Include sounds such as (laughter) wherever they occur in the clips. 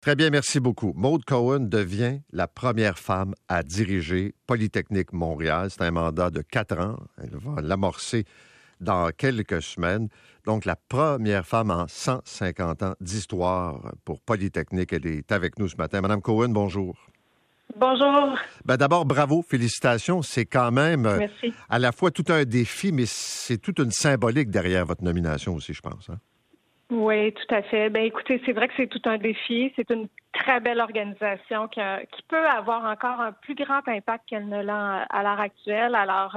Très bien, merci beaucoup. Maude Cohen devient la première femme à diriger Polytechnique Montréal. C'est un mandat de quatre ans. Elle va l'amorcer dans quelques semaines. Donc, la première femme en 150 ans d'histoire pour Polytechnique. Elle est avec nous ce matin. Madame Cohen, bonjour. Bonjour. Ben D'abord, bravo, félicitations. C'est quand même euh, à la fois tout un défi, mais c'est toute une symbolique derrière votre nomination aussi, je pense. Hein? Oui, tout à fait. Ben écoutez, c'est vrai que c'est tout un défi. C'est une très belle organisation qui, qui, peut avoir encore un plus grand impact qu'elle ne l'a à l'heure actuelle. Alors,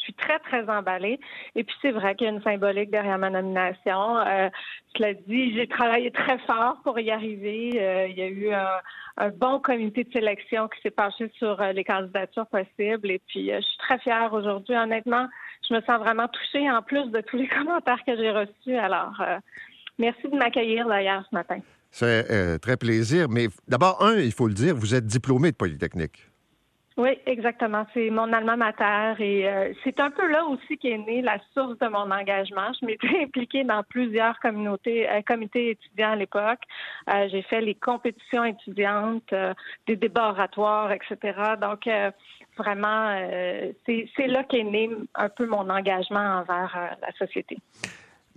je suis très, très emballée. Et puis, c'est vrai qu'il y a une symbolique derrière ma nomination. Euh, cela dit, j'ai travaillé très fort pour y arriver. Euh, il y a eu un, bon comité de sélection qui s'est penché sur euh, les candidatures possibles. Et puis, euh, je suis très fière aujourd'hui. Honnêtement, je me sens vraiment touchée en plus de tous les (laughs) commentaires que j'ai reçus. Alors, Merci de m'accueillir d'ailleurs ce matin. C'est euh, très plaisir. Mais d'abord, un, il faut le dire, vous êtes diplômé de Polytechnique. Oui, exactement. C'est mon alma mater et euh, c'est un peu là aussi qu'est née la source de mon engagement. Je m'étais (laughs) impliquée dans plusieurs communautés, euh, comités étudiants à l'époque. J'ai fait les compétitions étudiantes, des débats oratoires, etc. Donc, vraiment, c'est là qu'est né un peu mon engagement envers la société.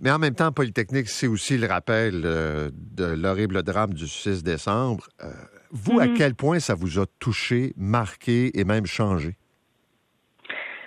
Mais en même temps, Polytechnique, c'est aussi le rappel euh, de l'horrible drame du 6 décembre. Euh, vous, à mhm. quel point ça vous a touché, marqué et même changé?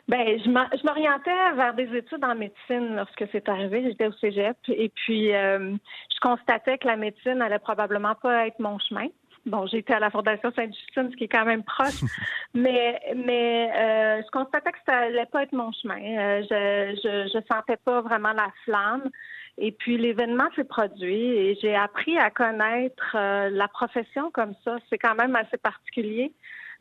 Ben, je m'orientais vers des études en médecine lorsque c'est arrivé. J'étais au cégep et puis euh, je constatais que la médecine allait probablement pas être mon chemin. Bon, j'étais à la Fondation Sainte-Justine, ce qui est quand même proche, (laughs) mais mais euh, je constatais que ça allait pas être mon chemin. Euh, je, je, je sentais pas vraiment la flamme. Et puis l'événement s'est produit et j'ai appris à connaître euh, la profession comme ça. C'est quand même assez particulier.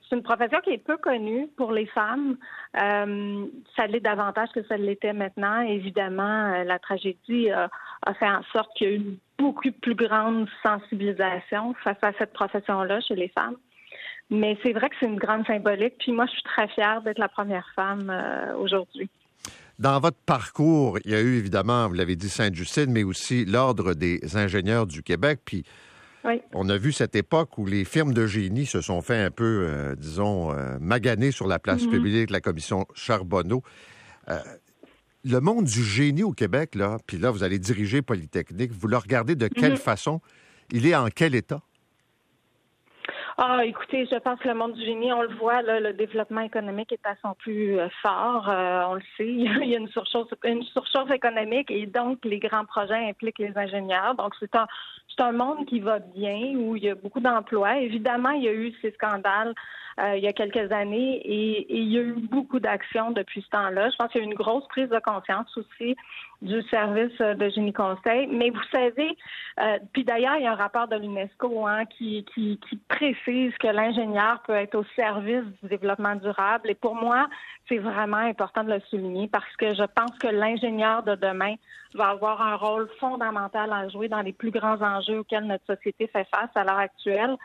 C'est une profession qui est peu connue pour les femmes. Euh, ça l'est davantage que ça l'était maintenant. Évidemment, euh, la tragédie a, fait en sorte qu'il y a eu une beaucoup plus grande sensibilisation face à cette profession-là chez les femmes. Mais c'est vrai que c'est une grande symbolique. Puis moi, je suis très fière d'être la première femme euh, aujourd'hui. Dans votre parcours, il y a eu évidemment, vous l'avez dit, Sainte-Justine, mais aussi l'Ordre des ingénieurs du Québec. Puis on a vu cette époque où les firmes de génie se sont fait un peu, euh, disons, euh, maganer sur la place mm-hmm. publique, la commission Charbonneau. Euh, le monde du génie au Québec, là, puis là, vous allez diriger Polytechnique, vous le regardez de quelle mm-hmm. façon? Il est en quel état? Ah, écoutez, je pense que le monde du génie, on le voit, là, le développement économique est à son plus fort. on le sait, (laughs) il y a une surcharge, une surcharge économique et donc les grands projets impliquent les ingénieurs. Donc c'est un, c'est un monde qui va bien, où il y a beaucoup d'emplois. Évidemment, il y a eu ces scandales euh, il y a quelques années et, il y a eu beaucoup d'actions depuis ce temps-là. Je pense qu'il y a eu une grosse prise de conscience aussi du service de génie conseil. Mais vous savez, euh, puis d'ailleurs, il y a un rapport de l'UNESCO hein, qui, qui, qui précise que l'ingénieur peut être au service du développement durable. Et pour moi, c'est vraiment important de le souligner parce que je pense que l'ingénieur de demain va avoir un rôle fondamental à jouer dans les plus grands enjeux auxquels notre société fait face à l'heure actuelle.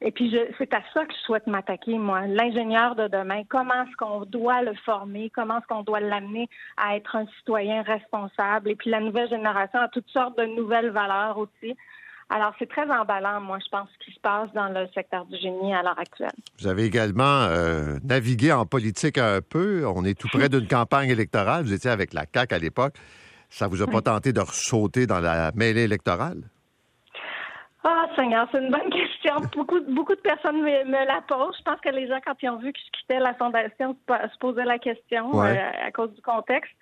Et puis, c'est à ça que je souhaite m'attaquer, moi. L'ingénieur de demain, comment est-ce qu'on doit le former? Comment est-ce qu'on doit l'amener à être un citoyen responsable? Et puis, la nouvelle génération a toutes sortes de nouvelles valeurs aussi. Alors, c'est très emballant, moi, je pense, ce qui se passe dans le secteur du génie à l'heure actuelle. Vous avez également euh, navigué en politique un peu. On est tout près d'une campagne électorale. Vous étiez avec la CAQ à l'époque. Ça vous a pas tenté de ressauter dans la mêlée électorale? Ah, Seigneur, c'est une bonne (laughs) question. Beaucoup, beaucoup de personnes me, la posent. Je pense que les gens, quand ils ont vu que je quittais la fondation, se posaient la question euh, à cause du contexte.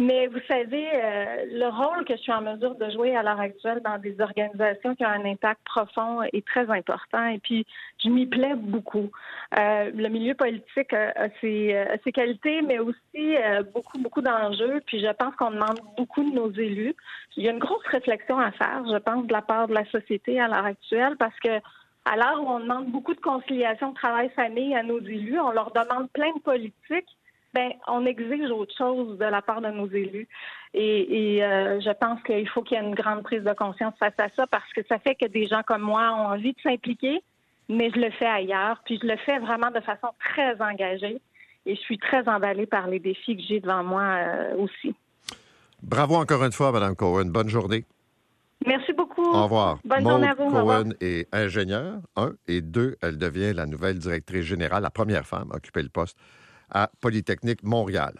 Mais vous savez, euh, le rôle que je suis en mesure de jouer à l'heure actuelle dans des organisations qui ont un impact profond est très important. Et puis, je m'y plais beaucoup. Euh, le milieu politique a, ses, a, ses, qualités, mais aussi beaucoup, beaucoup d'enjeux. Puis, je pense qu'on demande beaucoup de nos élus. Il y a une grosse réflexion à faire, je pense, de la part de la société à l'heure actuelle, parce que à l'heure où on demande beaucoup de conciliation travail-famille à nos élus, on leur demande plein de politiques. Ben, on exige autre chose de la part de nos élus. Et, euh, je pense qu'il faut qu'il y ait une grande prise de conscience face à ça parce que ça fait que des gens comme moi ont envie de s'impliquer, mais je le fais ailleurs. Puis je le fais vraiment de façon très engagée. Et je suis très emballée par les défis que j'ai devant moi euh, aussi. Bravo encore une fois, Mme Cohen. Bonne journée. Merci beaucoup. Au revoir. Bonne journée à vous. Cohen est ingénieure, un, et deux, elle devient la nouvelle directrice générale, la première femme à occuper le poste à Polytechnique Montréal.